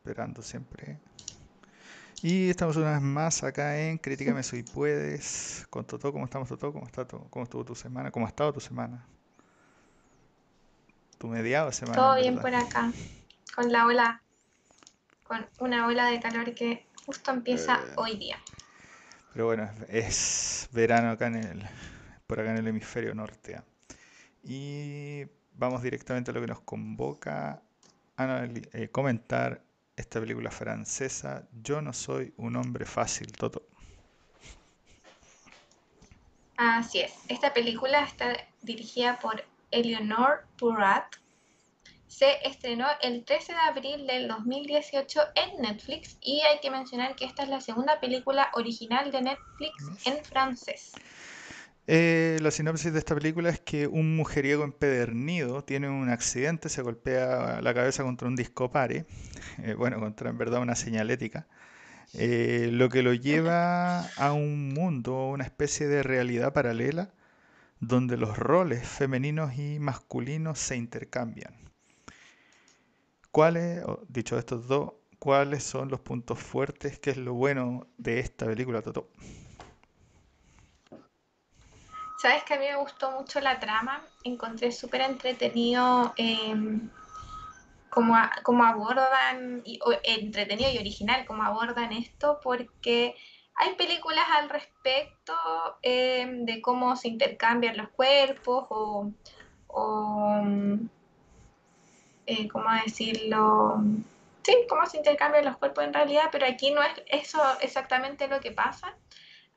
esperando siempre. Y estamos una vez más acá en Críticame Si Puedes con Toto. ¿Cómo estamos, Toto? ¿Cómo, está ¿Cómo estuvo tu semana? ¿Cómo ha estado tu semana? Tu mediado de semana. Todo bien por acá, con la ola, con una ola de calor que justo empieza eh, hoy día. Pero bueno, es verano acá en el, por acá en el hemisferio norte. ¿ah? Y vamos directamente a lo que nos convoca a eh, comentar esta película francesa, Yo no soy un hombre fácil, Toto. Así es, esta película está dirigida por Eleanor Purat. Se estrenó el 13 de abril del 2018 en Netflix y hay que mencionar que esta es la segunda película original de Netflix en francés. Eh, la sinopsis de esta película es que un mujeriego empedernido tiene un accidente, se golpea la cabeza contra un disco pare, eh, bueno, contra en verdad una señalética, eh, lo que lo lleva a un mundo, una especie de realidad paralela, donde los roles femeninos y masculinos se intercambian. ¿Cuáles, dicho estos dos, cuáles son los puntos fuertes? ¿Qué es lo bueno de esta película, Toto? Sabes que a mí me gustó mucho la trama, encontré súper entretenido em, cómo, abordan, y, entretenido y original cómo abordan esto, porque hay películas al respecto em, de cómo se intercambian los cuerpos o, o eh, ¿cómo decirlo? Sí, cómo se intercambian los cuerpos en realidad, pero aquí no es eso exactamente lo que pasa.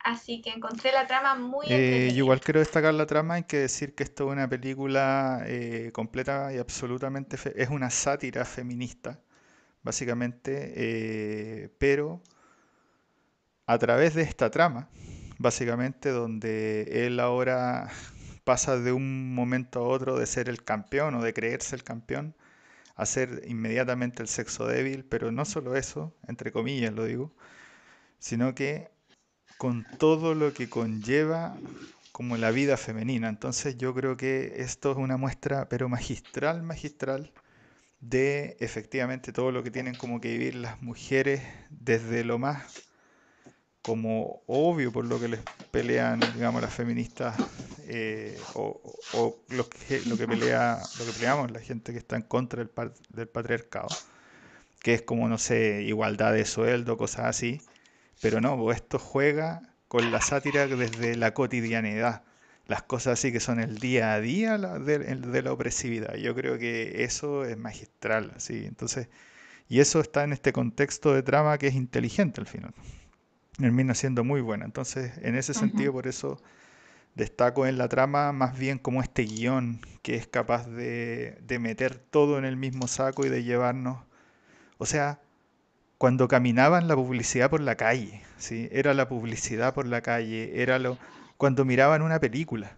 Así que encontré la trama muy eh, igual quiero destacar la trama, hay que decir que esto es una película eh, completa y absolutamente... es una sátira feminista, básicamente, eh, pero a través de esta trama, básicamente, donde él ahora pasa de un momento a otro de ser el campeón o de creerse el campeón a ser inmediatamente el sexo débil, pero no solo eso, entre comillas lo digo, sino que con todo lo que conlleva como la vida femenina. Entonces yo creo que esto es una muestra, pero magistral, magistral, de efectivamente todo lo que tienen como que vivir las mujeres desde lo más como obvio por lo que les pelean, digamos, las feministas eh, o, lo, que, lo, que pelea, lo que peleamos la gente que está en contra del, del patriarcado, que es como, no sé, igualdad de sueldo, cosas así. Pero no, pues esto juega con la sátira desde la cotidianidad. Las cosas así que son el día a día de, la opresividad. Yo creo que eso es magistral. ¿sí? Entonces, y eso está en este contexto de trama que es inteligente al final. Termina siendo muy buena. Entonces, en ese sentido, por eso destaco en la trama más bien como este guion que es capaz de, de meter todo en el mismo saco y de llevarnos. O sea, cuando caminaban la publicidad por la calle, ¿sí? Era la publicidad por la calle, era lo cuando miraban una película.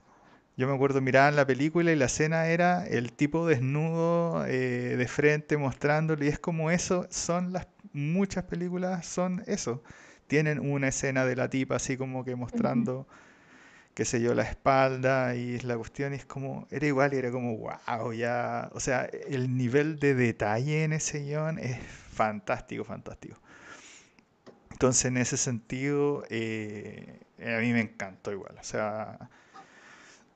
Yo me acuerdo miraban la película y la escena era el tipo desnudo eh, de frente mostrándole y es como eso, son las muchas películas son eso. Tienen una escena de la tipa así como que mostrando qué sé yo, la espalda y la cuestión es como, era igual y era como, wow, ya, o sea, el nivel de detalle en ese guion es fantástico, fantástico. Entonces, en ese sentido, eh, a mí me encantó igual. O sea,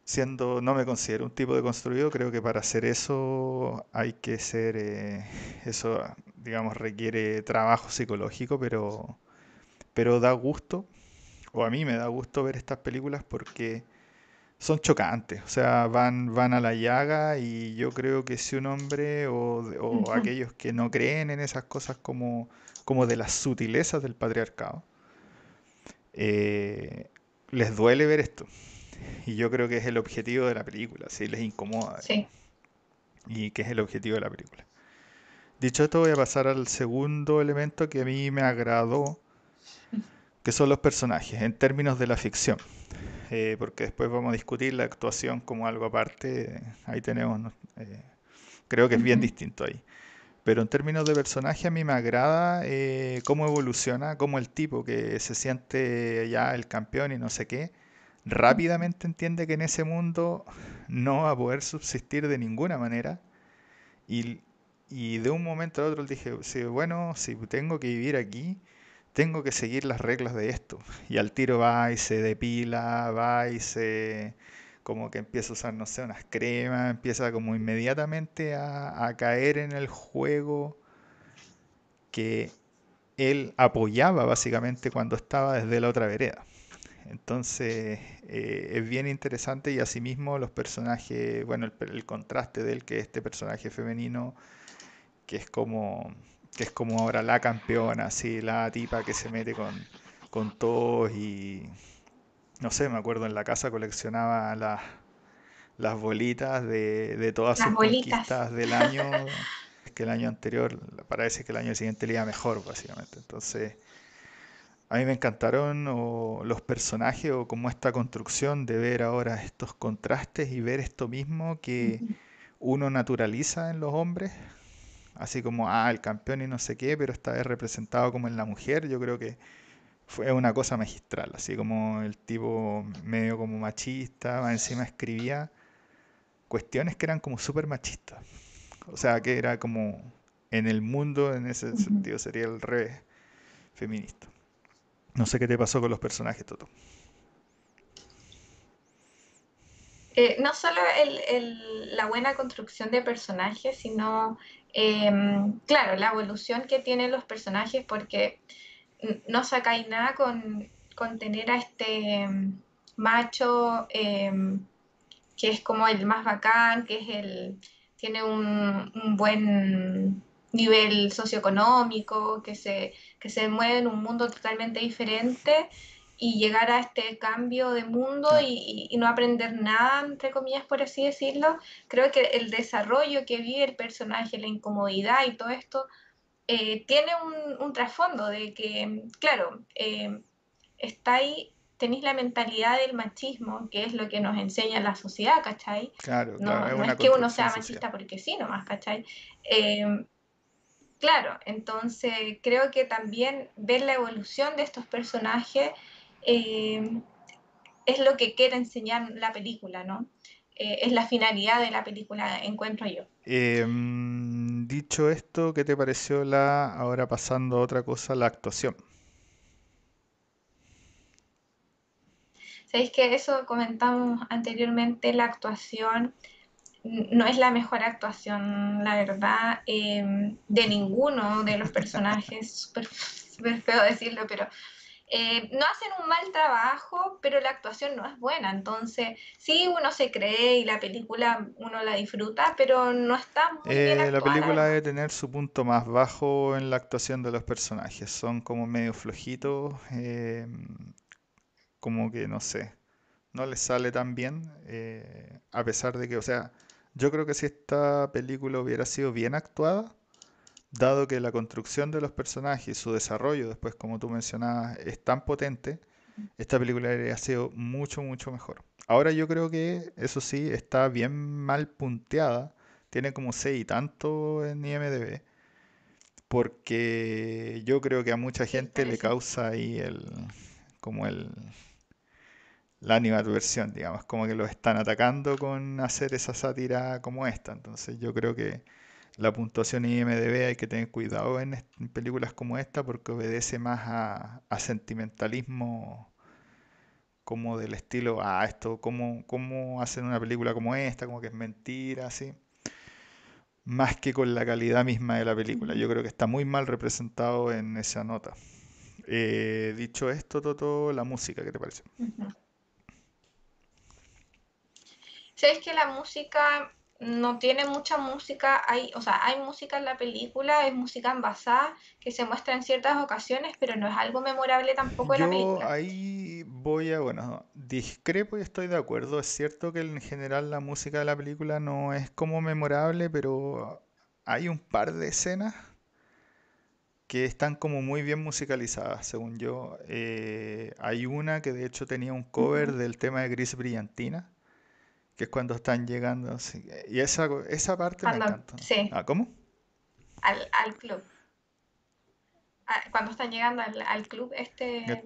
siendo, no me considero un tipo de construido, creo que para hacer eso hay que ser, eh, eso, digamos, requiere trabajo psicológico, pero, pero da gusto, o a mí me da gusto ver estas películas porque son chocantes, o sea, van, van a la llaga y yo creo que si un hombre o, aquellos que no creen en esas cosas como, como de las sutilezas del patriarcado, eh, les duele ver esto. Y yo creo que es el objetivo de la película, si les incomoda. Sí. Y que es el objetivo de la película. Dicho esto, voy a pasar al segundo elemento que a mí me agradó, que son los personajes, en términos de la ficción. Eh, porque después vamos a discutir la actuación como algo aparte. Ahí tenemos, eh, creo que es bien distinto ahí. Pero en términos de personaje a mí me agrada eh, cómo evoluciona, cómo el tipo que se siente ya el campeón y no sé qué, rápidamente entiende que en ese mundo no va a poder subsistir de ninguna manera y y de un momento a otro dije, sí, bueno, si tengo que vivir aquí, tengo que seguir las reglas de esto. Y al tiro va y se depila, va y se como que empieza a usar, no sé, unas cremas, empieza como inmediatamente a, a caer en el juego que él apoyaba básicamente cuando estaba desde la otra vereda. Entonces eh, es bien interesante y asimismo los personajes, bueno, el, contraste de él, que este personaje femenino, que es como, que es como ahora la campeona, así, la tipa que se mete con, con todos y, no sé, me acuerdo en la casa coleccionaba las, las bolitas de, de todas Las sus bolitas. conquistas del año, que el año anterior, parece que el año siguiente le iba mejor, básicamente. Entonces... A mí me encantaron o, los personajes o como esta construcción de ver ahora estos contrastes y ver esto mismo que uno naturaliza en los hombres, así como, ah, el campeón y no sé qué, pero esta vez representado como en la mujer, yo creo que fue una cosa magistral, así como el tipo medio como machista, encima escribía cuestiones que eran como súper machistas, o sea, que era como en el mundo, en ese sentido sería el revés feminista. No sé qué te pasó con los personajes, Toto. Eh, no solo el- el- la buena construcción de personajes, sino, em, claro, la evolución que tienen los personajes, porque no sacáis nada con, tener a este macho em, que es como el más bacán, que es el, tiene un, un buen nivel socioeconómico, que se, que se mueve en un mundo totalmente diferente y llegar a este cambio de mundo Claro, y, y no aprender nada, entre comillas, por así decirlo, creo que el desarrollo que vive el personaje, la incomodidad y todo esto, eh, tiene un, un trasfondo de que, claro, eh, está ahí, tenéis la mentalidad del machismo, que es lo que nos enseña la sociedad, ¿cachai? claro, claro, No, es no una es que uno sea social. machista porque sí, nomás, ¿cachai? Eh, claro, entonces creo que también ver la evolución de estos personajes eh, es lo que quiere enseñar la película, ¿no? Eh, es la finalidad de la película, encuentro yo. Em, dicho esto, ¿qué te pareció la, ahora pasando a otra cosa, la actuación? Sabéis que eso comentamos anteriormente, la actuación no es la mejor actuación, la verdad, eh, de ninguno de los personajes, súper feo decirlo, pero eh, no hacen un mal trabajo, pero la actuación no es buena, entonces sí uno se cree y la película uno la disfruta, pero no está muy bien Eh, la actuada, la película debe tener su punto más bajo en la actuación de los personajes. Son como medio flojitos, em, como que no sé, no les sale tan bien, eh, a pesar de que, o sea, yo creo que si esta película hubiera sido bien actuada, dado que la construcción de los personajes y su desarrollo, después como tú mencionabas, es tan potente, esta película habría sido mucho, mucho mejor. Ahora yo creo que, eso sí, está bien mal punteada, tiene como 6 y tanto en IMDb, porque yo creo que a mucha gente le causa ahí el, como el, la animadversión, digamos, como que los están atacando con hacer esa sátira como esta. Entonces yo creo que la puntuación IMDb hay que tener cuidado en, películas como esta porque obedece más a, sentimentalismo como del estilo, ah, esto, ¿cómo, cómo hacen una película como esta? Como que es mentira, así. Más que con la calidad misma de la película. Yo creo que está muy mal representado en esa nota. Eh, dicho esto, Toto, la música, ¿qué te parece? ¿Sabes que la música no tiene mucha música? Hay, o sea, hay música en la película, es música envasada que se muestra en ciertas ocasiones, pero no es algo memorable tampoco de la Yo película. ahí voy a, bueno, discrepo y estoy de acuerdo. Es cierto que en general la música de la película no es como memorable, pero hay un par de escenas que están como muy bien musicalizadas, según yo. Eh, hay una que de hecho tenía un cover del tema de Gris Brillantina, que es cuando están llegando. así y esa, esa parte me Cuando, encanta. sí, Ah, ¿cómo? al, al club. Ah, Cuando están llegando al, al club, este.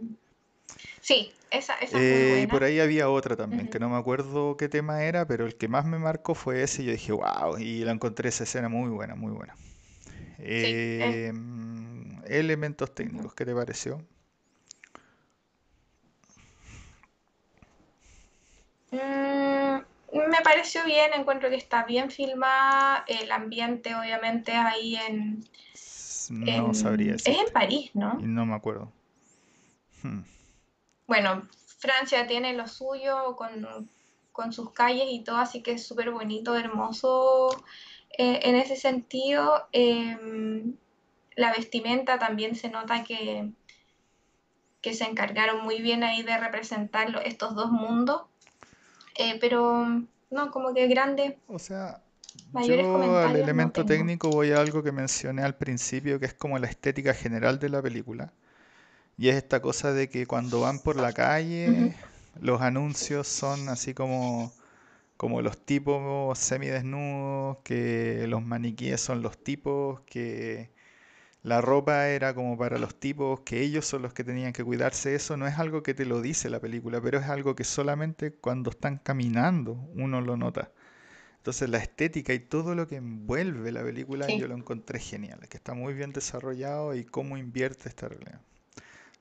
Sí, esa, esa es muy Eh, y por ahí había otra también, que no me acuerdo qué tema era, pero el que más me marcó fue ese y yo dije, wow, y la encontré esa escena muy buena, muy buena. Sí, Em, elementos técnicos, ¿qué te pareció? Mm, me pareció bien, encuentro que está bien filmada, el ambiente obviamente ahí en, No sabría en... Es en decirte. París, ¿no? no me acuerdo. Hmm. Bueno, Francia tiene lo suyo con, con sus calles y todo, así que es súper bonito, hermoso eh, en ese sentido. Eh, la vestimenta también se nota que, que se encargaron muy bien ahí de representar estos dos mundos, Eh, pero no, como que grande, O sea, mayores yo no elemento técnico voy a algo que mencioné al principio, que es como la estética general de la película. Y es esta cosa de que cuando van por la calle, los anuncios son así como, como los tipos semidesnudos, que los maniquíes son los tipos, que la ropa era como para los tipos, que ellos son los que tenían que cuidarse. Eso no es algo que te lo dice la película, pero es algo que solamente cuando están caminando uno lo nota. Entonces la estética y todo lo que envuelve la película yo lo encontré genial, que está muy bien desarrollado y cómo invierte esta realidad.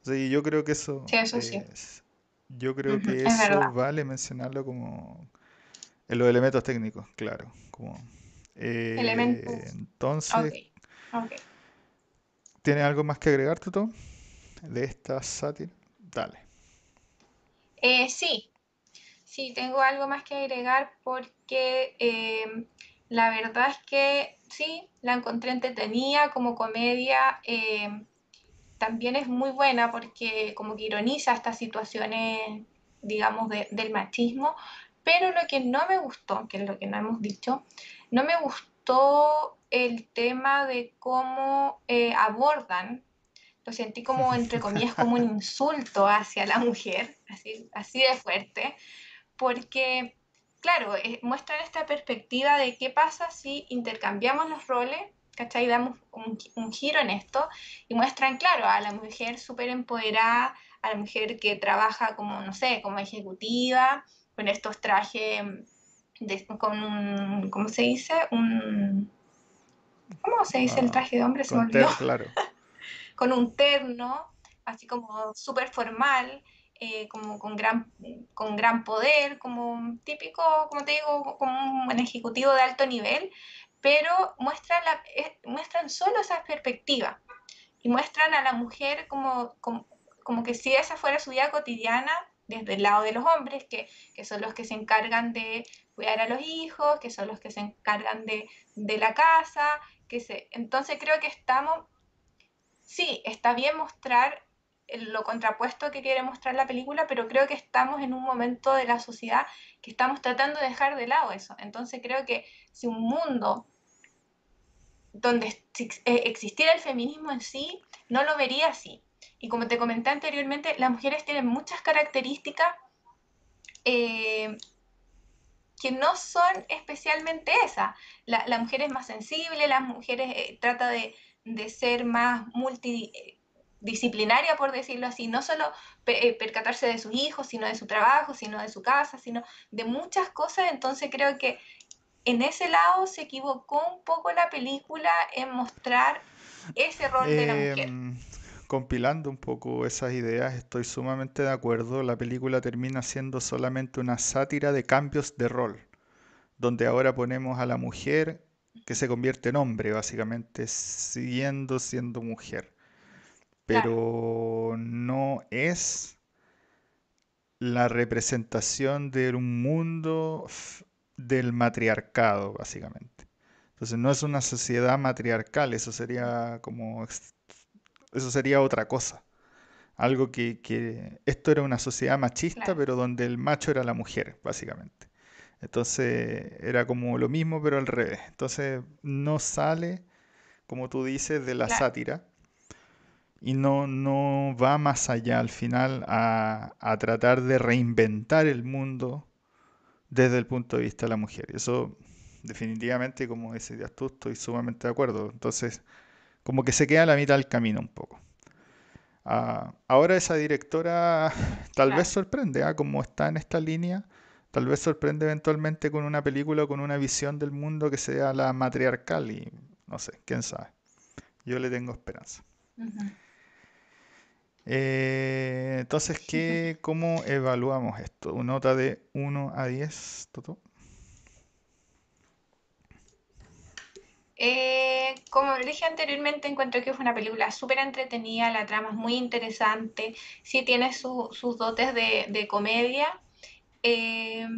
Yo creo que eso sí, eso sí. yo creo que es eso verdad. vale mencionarlo como en los elementos técnicos, claro. Como, eh, Elementos. Entonces. ¿Tienes algo más que agregar, Tuto, de esta sátira? Dale. Eh, sí, Sí, tengo algo más que agregar porque eh, la verdad es que sí, la encontré entretenida como comedia. eh, también es muy buena porque como que ironiza estas situaciones, digamos, de- del machismo. Pero lo que no me gustó, que es lo que no hemos dicho, no me gustó el tema de cómo eh, abordan. Lo sentí como, entre comillas, como un insulto hacia la mujer, así, así de fuerte porque, claro, eh, muestran esta perspectiva de qué pasa si intercambiamos los roles, ¿cachai? Damos un, un giro en esto y muestran, claro, a la mujer súper empoderada, a la mujer que trabaja como, no sé, como ejecutiva, con estos trajes, de, con un, ¿cómo se dice? Un, ¿Cómo se dice el Ah, traje de hombre? Se me olvidó. conter, claro. con un terno, así como súper formal, eh, como con gran, con gran poder, como típico, como te digo, como un ejecutivo de alto nivel, pero muestran, la, eh, muestran solo esa perspectiva y muestran a la mujer como, como, como, que si esa fuera su vida cotidiana desde el lado de los hombres, que, que son los que se encargan de cuidar a los hijos, que son los que se encargan de, de la casa, que se, entonces creo que estamos sí, está bien mostrar lo contrapuesto que quiere mostrar la película, pero creo que estamos en un momento de la sociedad que estamos tratando de dejar de lado eso. Entonces creo que si un mundo donde existiera el feminismo en sí, no lo vería así. Y como te comenté anteriormente, las mujeres tienen muchas características eh, que no son especialmente esas. La, la, mujer es más sensible, las mujeres eh, trata de, de, ser más multidisciplinaria, por decirlo así, no solo eh, percatarse de sus hijos, sino de su trabajo, sino de su casa, sino de muchas cosas. Entonces creo que en ese lado se equivocó un poco la película en mostrar ese rol de la Eh, mujer. Compilando un poco esas ideas, estoy sumamente de acuerdo. La película termina siendo solamente una sátira de cambios de rol, donde ahora ponemos a la mujer que se convierte en hombre, básicamente, siguiendo siendo mujer. Claro, Pero no es la representación de un mundo del matriarcado, básicamente. Entonces no es una sociedad matriarcal, eso sería como, ex- eso sería otra cosa. Algo que, que esto era una sociedad machista, claro, pero donde el macho era la mujer, básicamente. Entonces era como lo mismo, pero al revés. Entonces no sale, como tú dices, de la claro, sátira y no, no va más allá al final a, a tratar de reinventar el mundo desde el punto de vista de la mujer. Y eso definitivamente, como decías tú, estoy sumamente de acuerdo. Entonces, como que se queda a la mitad del camino un poco. Ah, ahora esa directora tal vez sorprende, ¿ah? Como está en esta línea, tal vez sorprende eventualmente con una película o con una visión del mundo que sea la matriarcal y no sé, quién sabe. Yo le tengo esperanza. Eh, entonces, ¿qué, ¿cómo evaluamos esto? ¿Una nota de 1 a 10, Toto? Eh, como dije anteriormente, encuentro que es una película súper entretenida, la trama es muy interesante, sí tiene sus dotes de, comedia. Eh,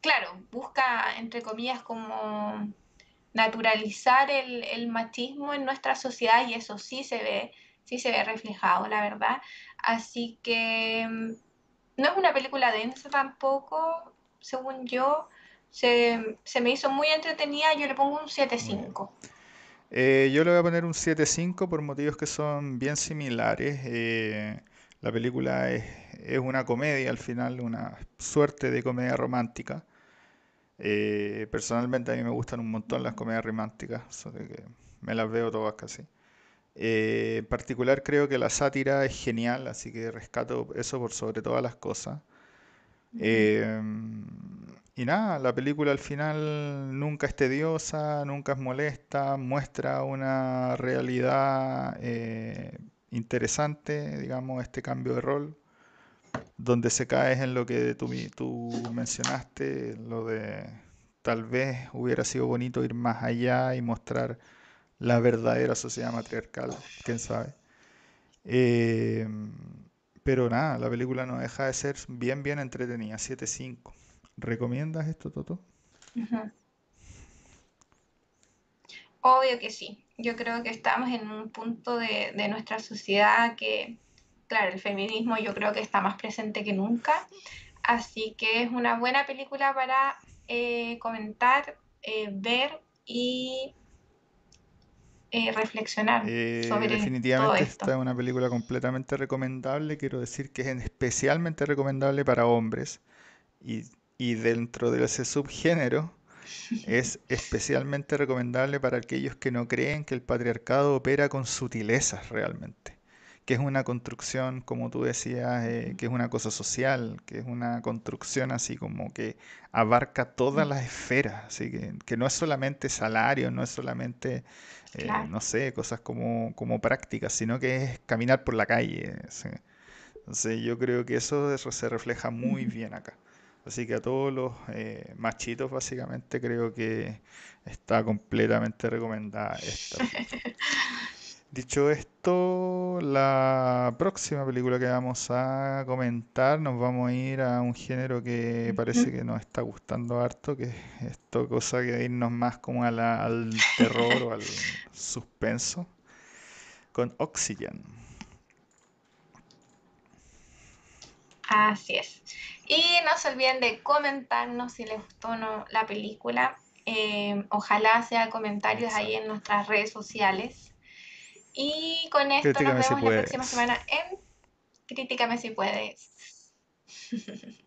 claro, busca, entre comillas, como naturalizar el, machismo en nuestra sociedad y eso sí se ve, sí se ve reflejado, la verdad. Así que mm, no es una película densa tampoco, según yo. Se, me hizo muy entretenida, yo le pongo un 7.5. Eh, yo le voy a poner un 7.5 por motivos que son bien similares. Eh, la película es, es, una comedia al final, una suerte de comedia romántica. Eh, personalmente a mí me gustan un montón las comedias románticas, que me las veo todas casi. Eh, en particular creo que la sátira es genial, así que rescato eso por sobre todas las cosas. Eh, y nada, la película al final nunca es tediosa, nunca es molesta, muestra una realidad interesante, digamos, este cambio de rol donde se cae es en lo que tú, tú mencionaste, lo de tal vez hubiera sido bonito ir más allá y mostrar la verdadera sociedad matriarcal, quién sabe. Eh, pero nada, la película no deja de ser bien, bien entretenida, 7.5. ¿Recomiendas esto, Toto? Obvio que sí. Yo creo que estamos en un punto de, de nuestra sociedad que claro, el feminismo yo creo que está más presente que nunca, así que es una buena película para eh, comentar, eh, ver y eh, reflexionar sobre definitivamente esta es una película completamente recomendable quiero decir que es especialmente recomendable para hombres y, y dentro de ese subgénero es especialmente recomendable para aquellos que no creen que el patriarcado opera con sutilezas realmente que es una construcción, como tú decías, eh, que es una cosa social, que es una construcción así como que abarca todas las esferas, así que, que no es solamente salario, no es solamente, eh, no sé, cosas como, como prácticas, sino que es caminar por la calle. Entonces yo creo que eso, eso se refleja muy bien acá. Así que a todos los eh, machitos básicamente creo que está completamente recomendada esta. Dicho esto, la próxima película que vamos a comentar nos vamos a ir a un género que parece que nos está gustando harto, que es esto cosa que irnos más como al terror o al suspenso, con Oxygen. Así es. Y no se olviden de comentarnos si les gustó o no la película. Eh, ojalá sea comentarios ahí en nuestras redes sociales. Y con esto nos vemos la próxima semana en Críticame si puedes.